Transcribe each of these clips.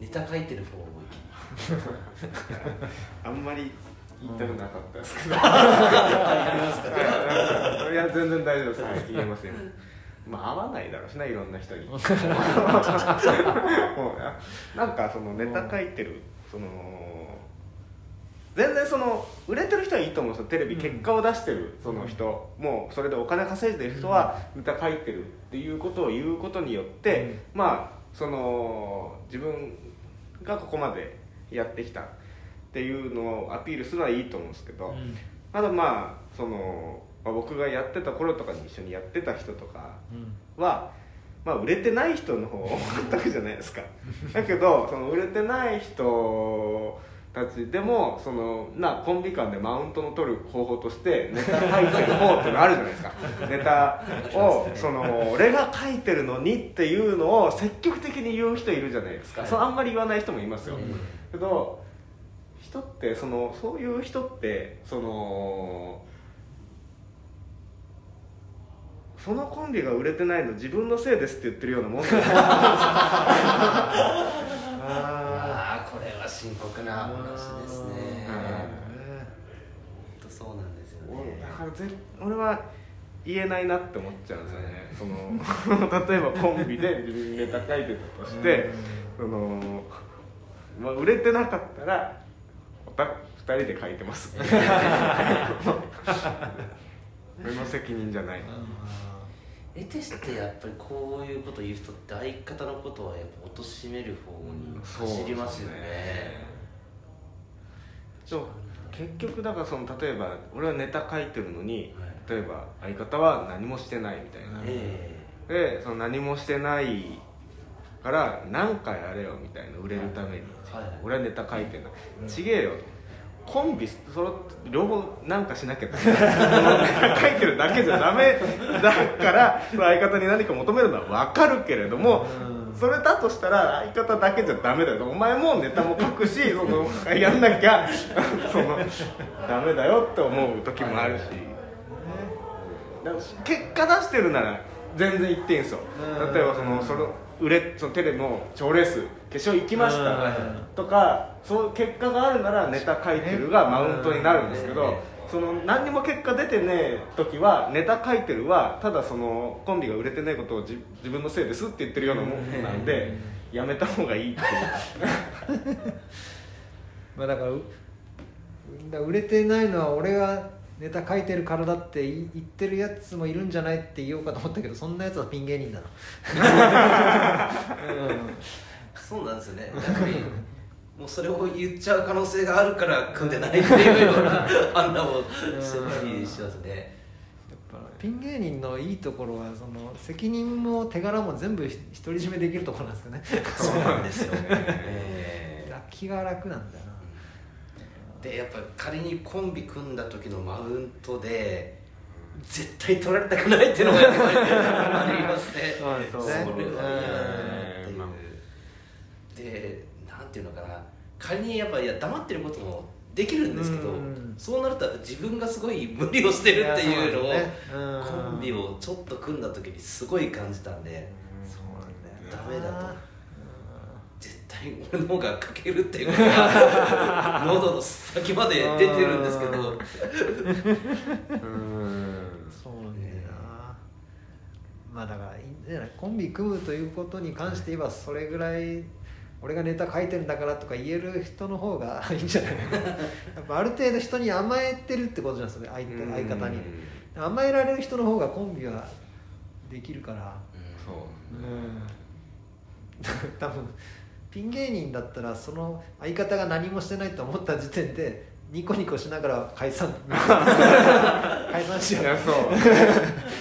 ネタ書いてる方あんまり言いたくなかったですけど、やりますか？いや全然大丈夫です、はい、言えません。まあ合わないだろうしないろんな人に。もうなんかそのネタ書いてるその全然その売れてる人はいいと思うんですよ。テレビ結果を出してるその人、もうそれでお金稼いでる人はネタ書いてるっていうことを言うことによって、まあその自分がここまでやってきたっていうのをアピールするのはいいと思うんですけど、ただまあその、まあ、僕がやってた頃とかに一緒にやってた人とかは、まあ、売れてない人の方が多かったわけじゃないですか。だけどその売れてない人たちでもそのなコンビ間でマウントの取る方法としてネタ書いてる方っていうのあるじゃないですか。ネタをその俺が書いてるのにっていうのを積極的に言う人いるじゃないですか、はい。そのあんまり言わない人もいますよ、うん。けど人ってそのそういう人ってそのそのコンビが売れてないの自分のせいですって言ってるようなもんだよあこれは深刻な話ですね。うん。本当そうなん。ですよーねだからぜ俺は言えないなって思っちゃうんですよね。その 例えばコンビで自分ネタ書いてたとしてその、まあ、売れてなかったらおた2人で書いてます 俺の責任じゃない得てしてやっぱりこういうこと言う人って相方のことはやっぱ貶める方に走りますよね。そう結局だからその例えば俺はネタ書いてるのにはい。例えば相方は何もしてないみたいな、えでその何もしてないから何かやれよみたいな売れるために、はいはい。俺はネタ書いてん。だ、ちげえよコンビそろって両方なんかしなきゃ 書いてるだけじゃダメだから相方に何か求めるのは分かるけれども、それだとしたら相方だけじゃダメだよ。お前もネタも書くしそのやんなきゃ そのダメだよって思う時もあるし、結果出してるなら全然言っていいんですよ。うん。例えばそのその売れそのテレビの賞レース決勝行きましうん。たとかそういう結果があるならネタ書いてるがマウントになるんですけどうん。その何にも結果出てねえ時はネタ書いてるはただそのコンビが売れてないことを自自分のせいですって言ってるようなもんなんでやめた方がいいっていう。まあだからうだから売れてないのは俺がネタ書いてるからだって言言ってるやつもいるんじゃないって言おうかと思ったけどそんなやつはピン芸人だな、そうなんですよね。やっぱりもうそれを言っちゃう可能性があるから組んでないっていうような判断をしてたりしますね。やっぱピン芸人のいいところはその責任も手柄も全部独り占めできるところなんですよね。そうなんですよ、え楽気が楽なんだよな。ーでやっぱ仮にコンビ組んだ時のマウントで絶対取られたくないっていうのがやっぱりありますね。そうですね。それは嫌だなっていう。うん。でていうのかな仮にやっぱいや黙ってることもできるんですけど、うん。そうなると自分がすごい無理をしてるっていうのをねうんコンビをちょっと組んだ時にすごい感じたんでそうなんだよ。なダメだと。絶対俺の方が書けるっていうことが喉の先まで出てるんですけど。うん。そうなんだよな。まあだからいいんじゃな。いコンビ組むということに関して言えばそれぐらい俺がネタ書いてるんだからとか言える人の方が いいんじゃない？やっぱある程度人に甘えてるってことなんですよね相手相方に。甘えられる人の方がコンビはできるから。そううん。多分ピン芸人だったらその相方が何もしてないと思った時点でニコニコしながら解散。解散しよいうやそう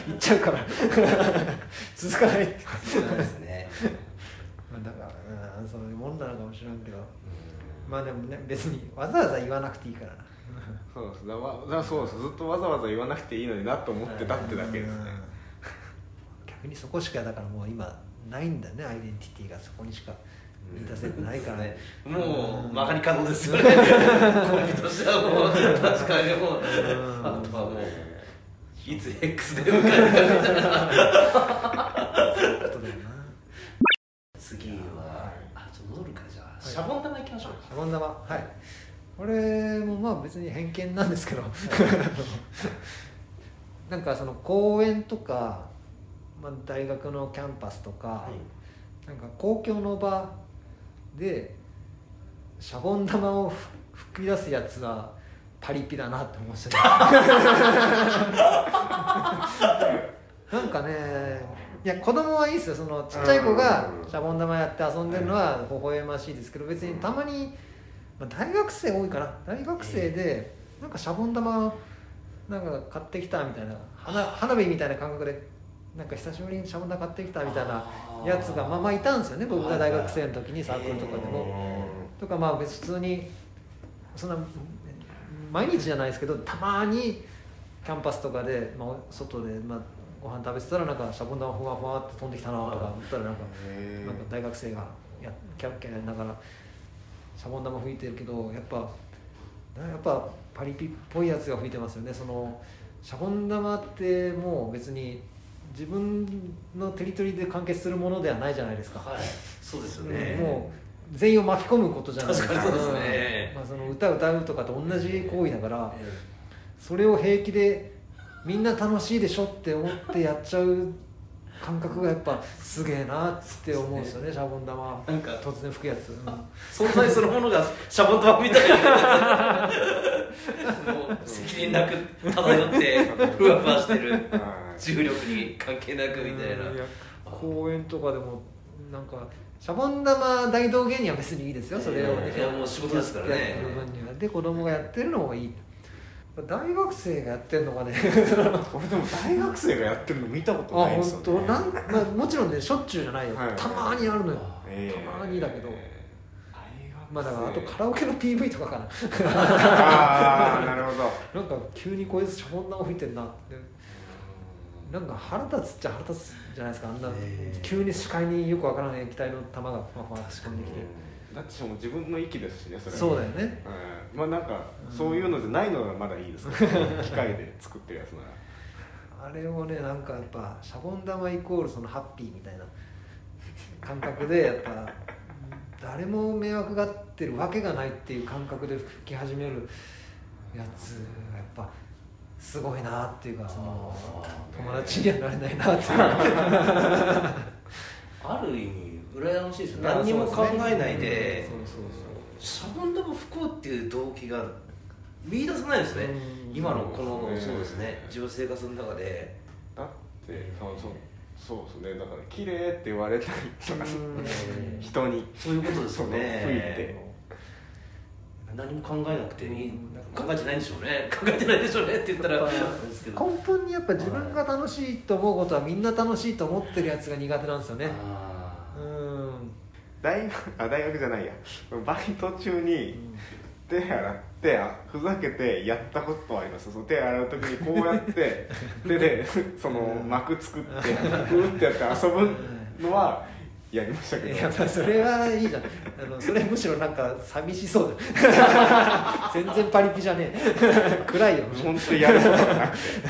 言っちゃうから。続かないって。そうですねまあだからうんそういうもんなのかもしれんけど。まあでもね別にわざわざ言わなくていいから。なそうです。だわだそうです。ずっとわざわざ言わなくていいのになと思ってたってだけですね。うん。逆にそこしかだからもう今ないんだね。アイデンティティがそこにしか満たせてないから。ねもう曲がり角ですよね。コンビとしてはもう確かにもう。うん。あとはもういつ X で迎えるかみたいな まんだまはい、これもまあ別に偏見なんですけど、はい、なんかその公園とか、まあ、大学のキャンパスとか、はい、なんか公共の場でシャボン玉を吹き出すやつはパリピだなって思って なんかねいや子供はいいですよそのちっちゃい子がうん。シャボン玉やって遊んでるのは微笑ましいですけど別にたまに、まあ、大学生多いかな。大学生でなんかシャボン玉なんか買ってきたみたいな花花火みたいな感覚でなんか久しぶりにシャボン玉買ってきたみたいなやつがまあまあいたんですよね僕が大学生の時にサークルとかでも。とかまあ別に普通にそんな毎日じゃないですけどたまにキャンパスとかで、まあ、外で、まあ、ご飯食べてたらなんかシャボン玉ふわふわって飛んできたなとか思ったらなんかなんか大学生がやキャッキャやりながらシャボン玉吹いてるけどやっぱやっぱパリピっぽいやつが吹いてますよねそのシャボン玉ってもう別に自分のテリトリーで完結するものではないじゃないですか。はいそうですよねもう全員を巻き込むことじゃないですかそうですねまあ、その歌歌うとかと同じ行為だからそれを平気でみんな楽しいでしょって思ってやっちゃう感覚がやっぱすげえなって思うんですよねシャボン玉。なんか突然吹くやつ、うん。存在そのものがシャボン玉みたいな。責任なく漂ってふわふわしてる。はい。重力に関係なくみたいな。うん。や公園とかでもなんかシャボン玉大道芸人は別にいいですよそれを。ね、いやもう仕事ですからね。で子供がやってるのもいい大学生がやってるのがね。俺でも大学生がやってるの見たことあないですよ本ね当？なん、まあ、もちろんねしょっちゅうじゃないよ、はい。たまにあるのよ。え。ーたまにだけど。大学生。まあだからあとカラオケの PV とかかな。ああなるほど。なんか急にこいつシャボン玉吹いてんなって。なんか腹立つっちゃ腹立つじゃないですか。あんな、え。ー急に視界によくわからない液体の玉がファファって飛んできてだってしかも自分の息ですしねそれそうだよね。うん。まあなんかそういうのじゃないのがまだいいですけど 機械で作ってるやつなら。あれをねなんかやっぱシャボン玉イコールそのハッピーみたいな。感覚でやっぱ誰も迷惑がってるわけがないっていう感覚で吹き始める。やつやっぱすごいなっていうかその友達にはなれないなっていう。ある意味羨ましいですよいや何にも考えないでそうそうシャボン玉吹こうっていう動機が見出さないですね。うん。今のこのうんそうですね。自分生活の中で。だってそうそうそうですね。だから綺麗って言われたりとかうん。人に。そういうことですよその吹いねて。何も考えなくていい。うん考えてないんでしょうね。考えてないでしょうねって言ったら根本にやっぱ自分が楽しいと思うことはみんな楽しいと思ってるやつが苦手なんですよね大学あ大学じゃないや。バイト中に手洗ってあふざけてやったことはあります。その手洗う時にこうやって 手でその膜作ってふーってやって遊ぶのはやりましたけど。やっぱそれはいいじゃん。あのそれむしろなんか寂しそうだ。全然パリピじゃねえ。暗いよ。本当にやることがなくて。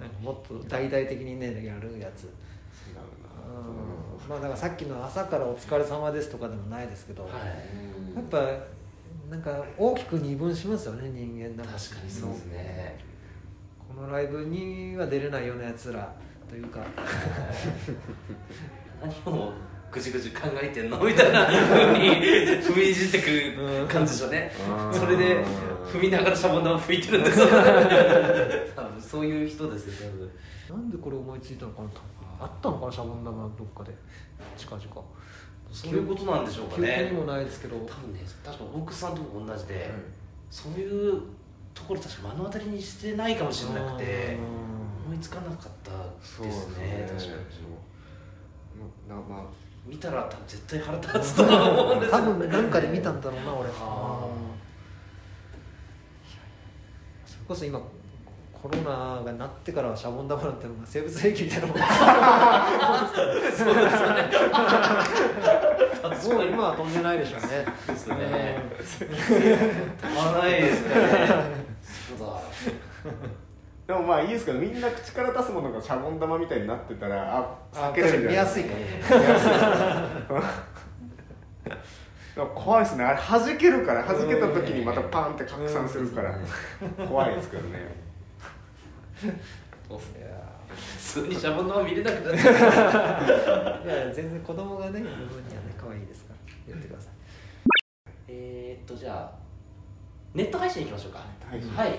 なんかもっと大々的にねやるやつ。違うな。うんまあだからさっきの「朝からお疲れ様です」とかでもないですけど、はい。やっぱなんか大きく二分しますよね人間。なん確かにそうですね。このライブには出れないようなやつらというか。何をぐじぐじ考えてんのみたいなふうに踏みいじってくる感じでしょうね。うん。それで踏みながらシャボン玉吹いてるんですよ。多分そういう人ですよ多分。なんでこれ思いついたのかなとあったのかなシャボン玉どっかで。近々。そういうことなんでしょうか記憶ねにもないですけど。多分ね確か奥さんとも同じで、そういうところ確か目の当たりにしてないかもしれなくて思いつかなかったそうですね確かに。なまあ。見たら多分絶対腹立つと思うんです多よ分なんかで見たんだろうな俺。あそれこそ今コロナがなってからはシャボン玉なんて生物兵器みたいなもん。もう今は飛んでないでしょうね。ですね。たまらないですね。そうだでもまあいいですけどみんな口から出すものがシャボン玉みたいになってたらああ避けれるんじゃない？見やすい 怖いですね。あれ弾けるから弾けた時にまたパンって拡散するから。怖いですけどねそうっすね。いや普通にシャボン玉見れなくなっちゃう。いや全然子供がね読むにはね可愛いですから。言ってください。えーっとじゃあネット配信いきましょうか。配信はい。はい。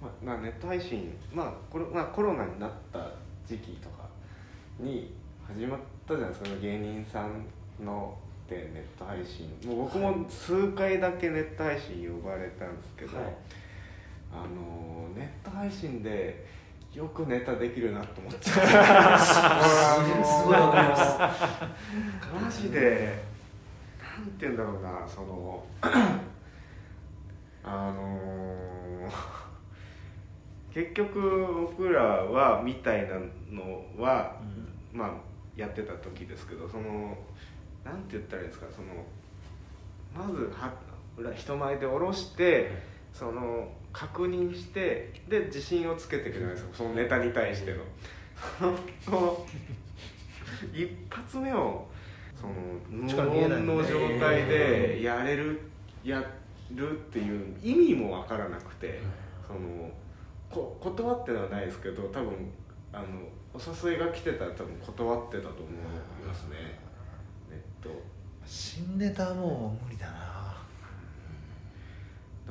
まあ、まあネット配信まあこれ、まあ、コロナになった時期とかに始まったじゃないですか。芸人さんのでネット配信。もう僕も数回だけネット配信呼ばれたんですけど、はいあのネット配信でよくネタできるなと思っちゃうすごいわかりますマジでなんて言うんだろうなそのあの結局僕らはみたいなのは、まあやってた時ですけどそのなんて言ったらいいんですかそのまずは人前で下ろしてその確認してで自信をつけていくじゃないですかそのネタに対しての。その一発目をその無音の状態でやれるやるっていう意味も分からなくてそのこ断ってのはないですけど多分あのお誘いが来てたら多分断ってたと思いますね。ネット新ネタはもう無理だな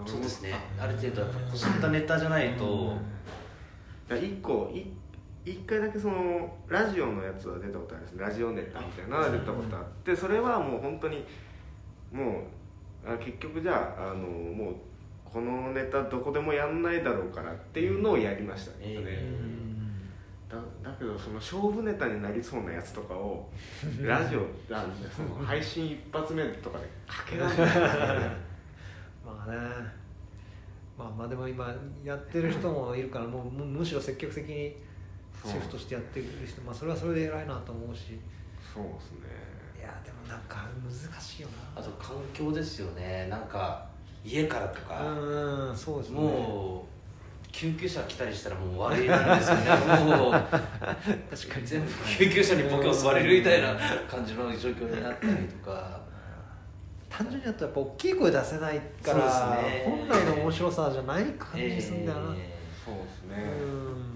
そうですね。ある程度やっぱこすったネタじゃないと。だから一個い一回だけそのラジオのやつは出たことあるんですね。ラジオネタみたいなのは出たことあってそれはもう本当にもうあ結局じゃああのもうこのネタどこでもやんないだろうからっていうのをやりましたね、えだだけどその勝負ネタになりそうなやつとかを ラジオあその配信一発目とかでかけられないまあね。まあまあでも今やってる人もいるからもうむむしろ積極的にシフトしてやってる人まあそれはそれで偉いなと思うし。そうですね。いやでもなんか難しいよな。あと環境ですよね。なんか家からとか。うんそうですね。もう救急車来たりしたらもう終わりなんですよね。もう。確かに全部救急車にボケを吸われるみたいな感じの状況になったりとか単純にやっとやっぱ大きい声出せないから、ね。本来の面白さじゃない感じするんだよな、そうですね、うん。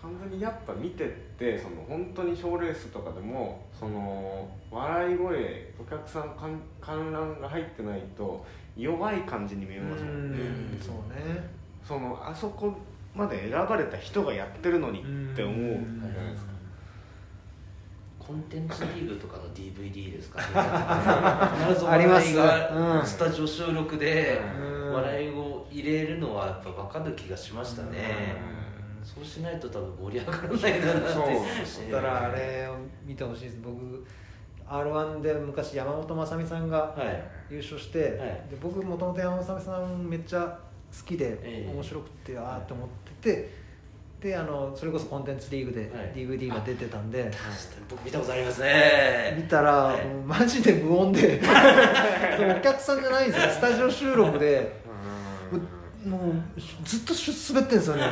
完全にやっぱ見てってその本当に賞ーレースとかでもその笑い声お客さん観観覧が入ってないと弱い感じに見えますもんね、うんそうね。そのあそこまで選ばれた人がやってるのにって思うじゃないですか、コンテンツリーグとかの DVD ですかね。必ず笑いがうん。スタジオ収録でうん。笑いを入れるのはやっぱ分かる気がしましたね。うん。そうしないと多分盛り上がらないだなってそう。だからあれを見てほしいです。僕 r 1で昔山本雅美さんがはい。優勝して、はい。で僕もともと山本雅美さんめっちゃ好きで、ええ。面白くてああって思っててであのそれこそコンテンツリーグではい。DVD が出てたんで、僕見たことありますね。見たら、はい。マジで無音で お客さんじゃないんですよ。スタジオ収録で。うん。もうずっと滑ってるんですよね。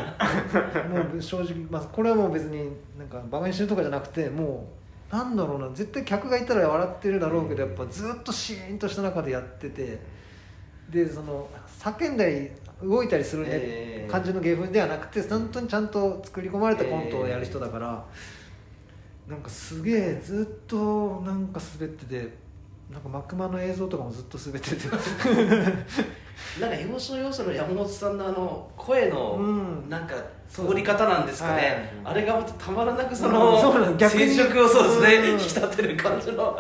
もう正直、まあ、これはもう別になんかバカにしてるとかじゃなくてもうなんだろうな。絶対客がいたら笑ってるだろうけどやっぱずっとシーンとした中でやってて。でその叫んだり動いたりする、ねええ感じの芸風ではなくて本当にちゃんと作り込まれたコントをやる人だから、なんかすげえずっとなんか滑っててなんかマクマの映像とかもずっと滑ってて。なんか要所要所の山本さんのあの声のうん。なんか通り方なんですかね、はい。あれがまたたまらなくそうん。のそうなの逆に。静寂をそうですねうん。引き立てる感じの。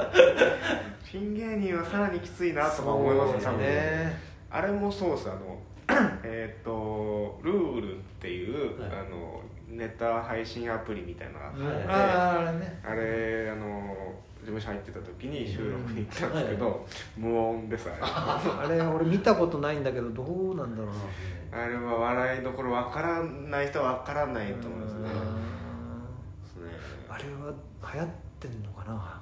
ピン芸人はさらにきついなとか思いますねね。あれもそうですあの えっとルールっていう、はい。あのネタ配信アプリみたいなのがあって、はい。あれね。あれあの事務所入ってた時に収録に行ったんですけど、無音ですあ あれ俺見たことないんだけどどうなんだろうな。れあれは笑いどころわからない人はわからないと思いますね。うんですね。あれは流行ってんのかな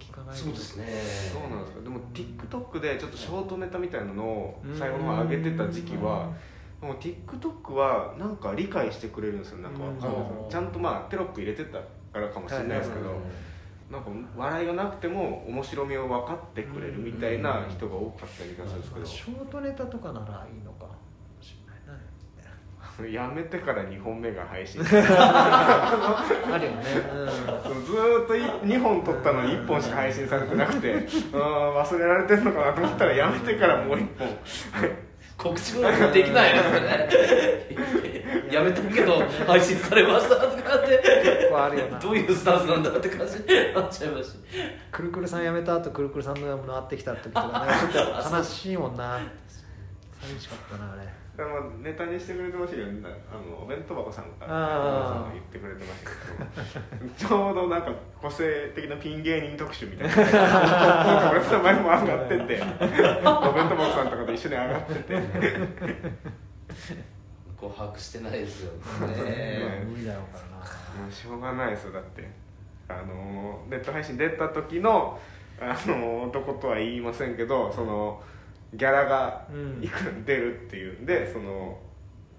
聞かないそうですね。そうなんですかでも TikTok でちょっとショートネタみたいなのを最後の方上げてた時期はもう TikTok はなんか理解してくれるんですよ。なんかわかんないちゃんとまあテロップ入れてたからかもしれないですけどはいなんか笑いがなくても面白みを分かってくれるみたいな人が多かった気がするんですけど、ショートネタとかならいいのかやめてから2本目が配信。ず あるよね、ーっと2本撮ったのに1本しか配信されてなくて。あー忘れられてるのかなと思ったらやめてからもう1本。告知もできないですよね やめたけど配信されましたとかって。結構あるよな。どういうスタンスなんだって感じになっちゃいまし。くるくるさん辞めた後くるくるさんの回ってきた時とかねちょっと悲しいもんな。寂しかったなあれネタにしてくれてましたけどあのお弁当箱さんが。あー。言ってくれてましたけど。ちょうどなんか個性的なピン芸人特集みたいな。俺の名前も上がってて。お弁当箱さんとかと一緒に上がってて。こう把握してないですよまあね。無理だろうからな。もうしょうがないですよ。だって。あのネット配信出た時のあのどことは言いませんけどそのギャラがうん。いくら出るっていう。んでその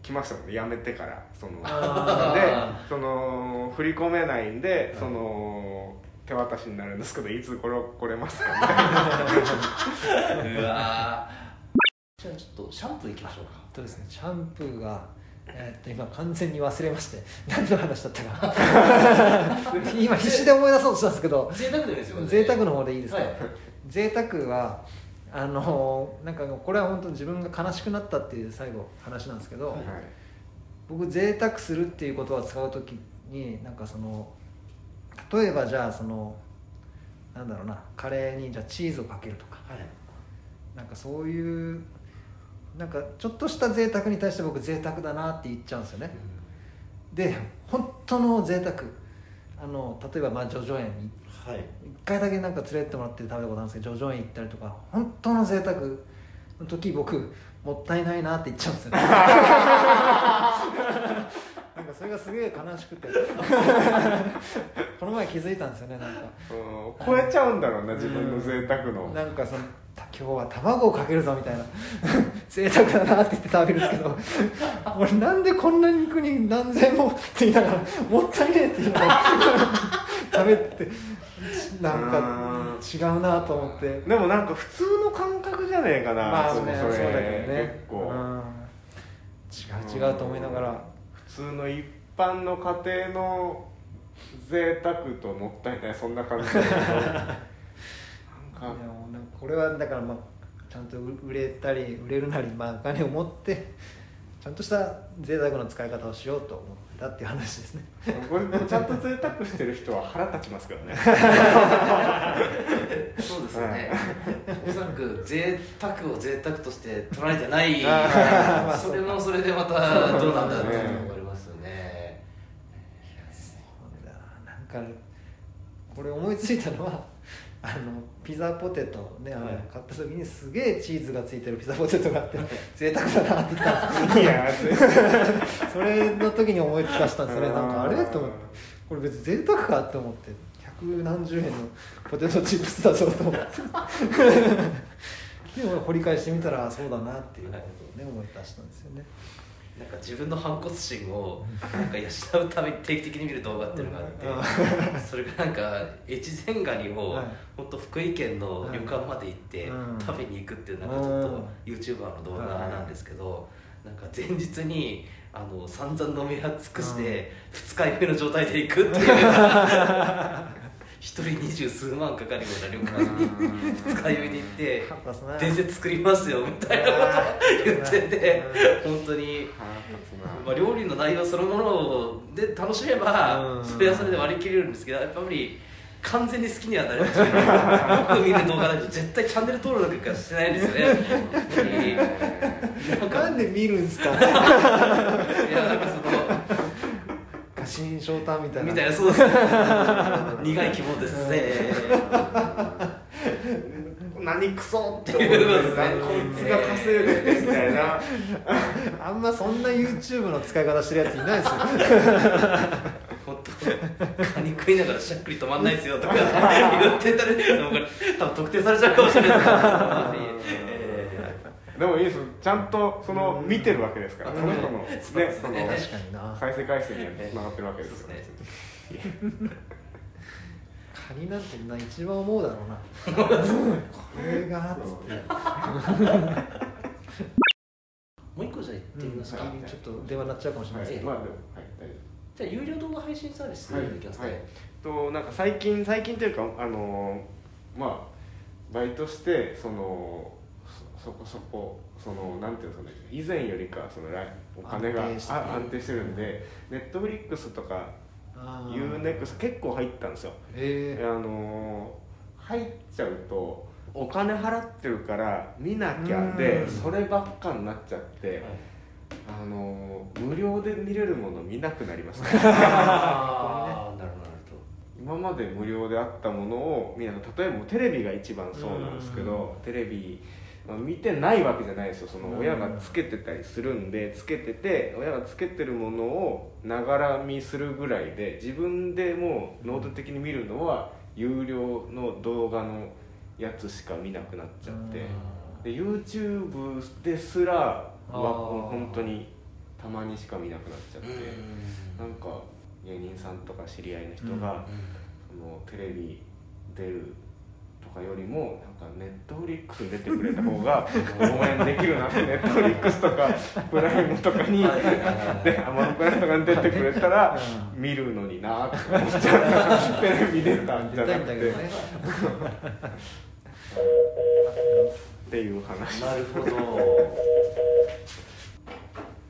来ましたもんね。辞めてから。そのあ でその振り込めないんでその手渡しになるんですけどいつこれ来れますかみたいな。うわー。じゃあちょっとシャンプーいきましょうか。とですね。シャンプーがえーっと今完全に忘れまして何の話だったか。今必死で思い出そうとしたんですけど。贅沢でもいいですよね。贅沢の方でいいですか、はい。贅沢はあのなんかこれは本当自分が悲しくなったっていう最後話なんですけど、はい僕贅沢するっていう言葉を使う時になんかその例えばじゃあそのなんだろうなカレーにじゃあチーズをかけるとか。はい。なんかそういうなんかちょっとした贅沢に対して僕贅沢だなって言っちゃうんですよね。で本当の贅沢。あの例えばまあ叙々苑にはい。一回だけなんか連れてってもらって食べたことあるんですけど叙々苑行ったりとか本当の贅沢の時僕もったいないなって言っちゃうんですよね。なんかそれがすげえ悲しくて。この前気づいたんですよねなんか。うん超えちゃうんだろうな自分の贅沢の。なんかそのた今日は卵をかけるぞみたいな。贅沢だなって言って食べるんですけど。俺なんでこんな肉に何千もって言いながらもったいねえって言いながら食べてなんか違うなと思って。でもなんか普通の感覚じゃねえかなまあそねそうだけどね。結構、うん。違う違うと思いながら。普通の一般の家庭の贅沢ともったいないそんな感じだけど。なんか。これはだからまあちゃんと売れたり売れるなり、まあ、お金を持ってちゃんとした贅沢な使い方をしようと思ったっていう話ですね。これちゃんと贅沢してる人は腹立ちますけどね。そうですよね、おそらく贅沢を贅沢として捉えてない。それもそれでまたどうなんだっていうのがありますよね。そうだな。なんかこれ思いついたのはあのピザポテトねはい。買った時にすげえチーズがついてるピザポテトがあって贅沢だなって言ったんですよ。いや それの時に思い出したんですよねなんかあれ？と思って。これ別に贅沢かって思って百何十円のポテトチップスだぞと思って。でも掘り返してみたらそうだなっていうことをね思い出したんですよねなんか自分の反骨心をなんか養うために定期的に見る動画っていうのがあってそれがなんか越前ガニをはい。本当福井県の旅館まで行ってうん。食べに行くっていうなんかちょっと YouTuber の動画なんですけどなんか前日にあの散々飲み尽くして二日酔いの状態で行くっていう一 人二十数万かかるような旅館に二日酔いで行って伝説作りますよみたいなことを言ってて本当に。まあ、料理の内容そのもので楽しめばうん。それはそれで割り切れるんですけどやっぱり完全に好きにはなれない。よく見る動画だと絶対チャンネル登録なんかしてないですよね。なんで見るんすかいやなんかその過信翔太みたいな。みたいなそうです苦い肝ですね。何クソって思う。こいつが稼いでるみたいな。あんまそんな YouTube の使い方してるやついないですよ。本当カニ食いながらしゃっくり止まんないですよとか言ってたら多分特定されちゃうかもしれないですえ でもいいです。ちゃんとその見てるわけですから。うん。その人のねそうですその再生回数にはつながってるわけですよそうね。カカニなんてな一番思うだろうな。これがっつってもう一個じゃあ言ってみますか、うんちょっと電話鳴っちゃうかもしれないですけど、はい。まあでもはい大丈夫。じゃあ有料動画配信サービスはいいきますね、はい。となんか最近最近というかあのまあバイトしてそのそそこそこそのなんていうんですかね以前よりかその来お金が安定してあ安定してるんでネットフリックスとか UNEXT 結構入ったんですよ。えあの入っちゃうとお金払ってるから見なきゃでうん。そればっかになっちゃってあの無料で見れるもの見なくなりますね ああなるほどなる今まで無料であったものをみんな例えばテレビが一番そうなんですけどテレビまあ見てないわけじゃないですよ。その親がつけてたりするんでつけてて親がつけてるものをながら見するぐらいで自分でもう能動的に見るのは有料の動画のやつしか見なくなっちゃって。で YouTube ですらは本当にたまにしか見なくなっちゃっほてどなんか芸人さんとか知り合いの人が、そのテレビ出るとかよりもなんかネットフリックスに出てくれた方が応援できるなってネットフリックスとかプライムとかにでアマゾンプライムとかに出てくれたらう見るのになって思っちゃう。テレビ出たんじゃないくてっていう話。なるほど。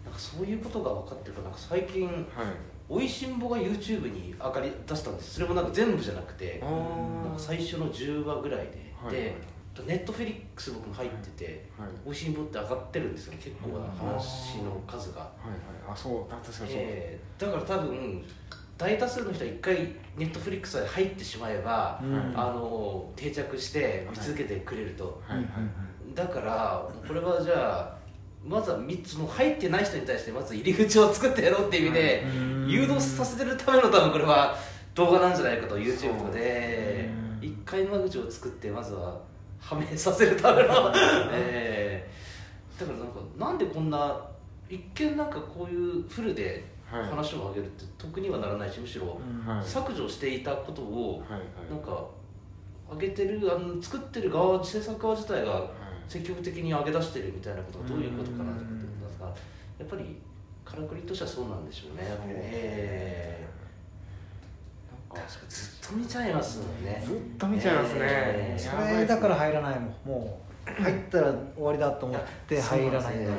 なんかそういうことが分かってるからなんか最近はいおいしんぼが YouTube に上がり出したんです。それもなんか全部じゃなくてあなんか最初の10話ぐらいで、はいでネットフェリックス僕も入ってて、はい。おいしんぼって上がってるんですよ。結構な話の数が、はいはい。あそう。確かにそう、えーだから多分大多数の人は一回ネットフリックスに入ってしまえば、うん。あの定着して見続けてくれると、はい。はい。だからこれはじゃあまずは3つも入ってない人に対してまず入り口を作ってやろうっていう意味で、うん誘導させてるための多分これは動画なんじゃないかと YouTube とかでうん一回間口を作ってまずははめさせるための、えーだからなんかなんでこんな一見なんかこういうフルではい。話を上げるって得にはならないしむしろ削除していたことをなんか上げてるあの作ってる側制作側自体が積極的に上げ出してるみたいなことがどういうことかなと思ってますがやっぱりからくりとしてはそうなんでしょうね。えー、なんか確かずっと見ちゃいますもんね。ずっと見ちゃいますね。えーそれだから入らないもん。もう入ったら終わりだと思って入らないから。ね。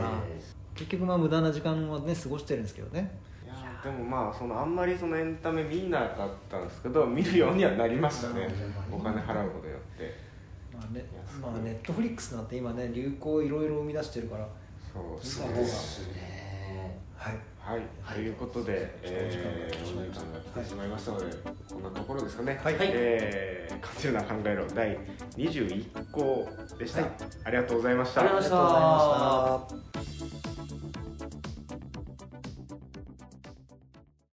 結局まあ無駄な時間はね過ごしてるんですけどね。いやでもまあそのあんまりそのエンタメ見なかったんですけど見るようにはなりましたね。うんお金払うことによってまあねまあネットフリックスなんて今ね流行いろいろ生み出してるから。そうそうですね。はい。はい、はいとい。うことで、えー、お時間が来てしまいましたので、こんなところですかね。はい。えー、カチルな考えろ第21項でした、はい。ありがとうございました。ありがとうございました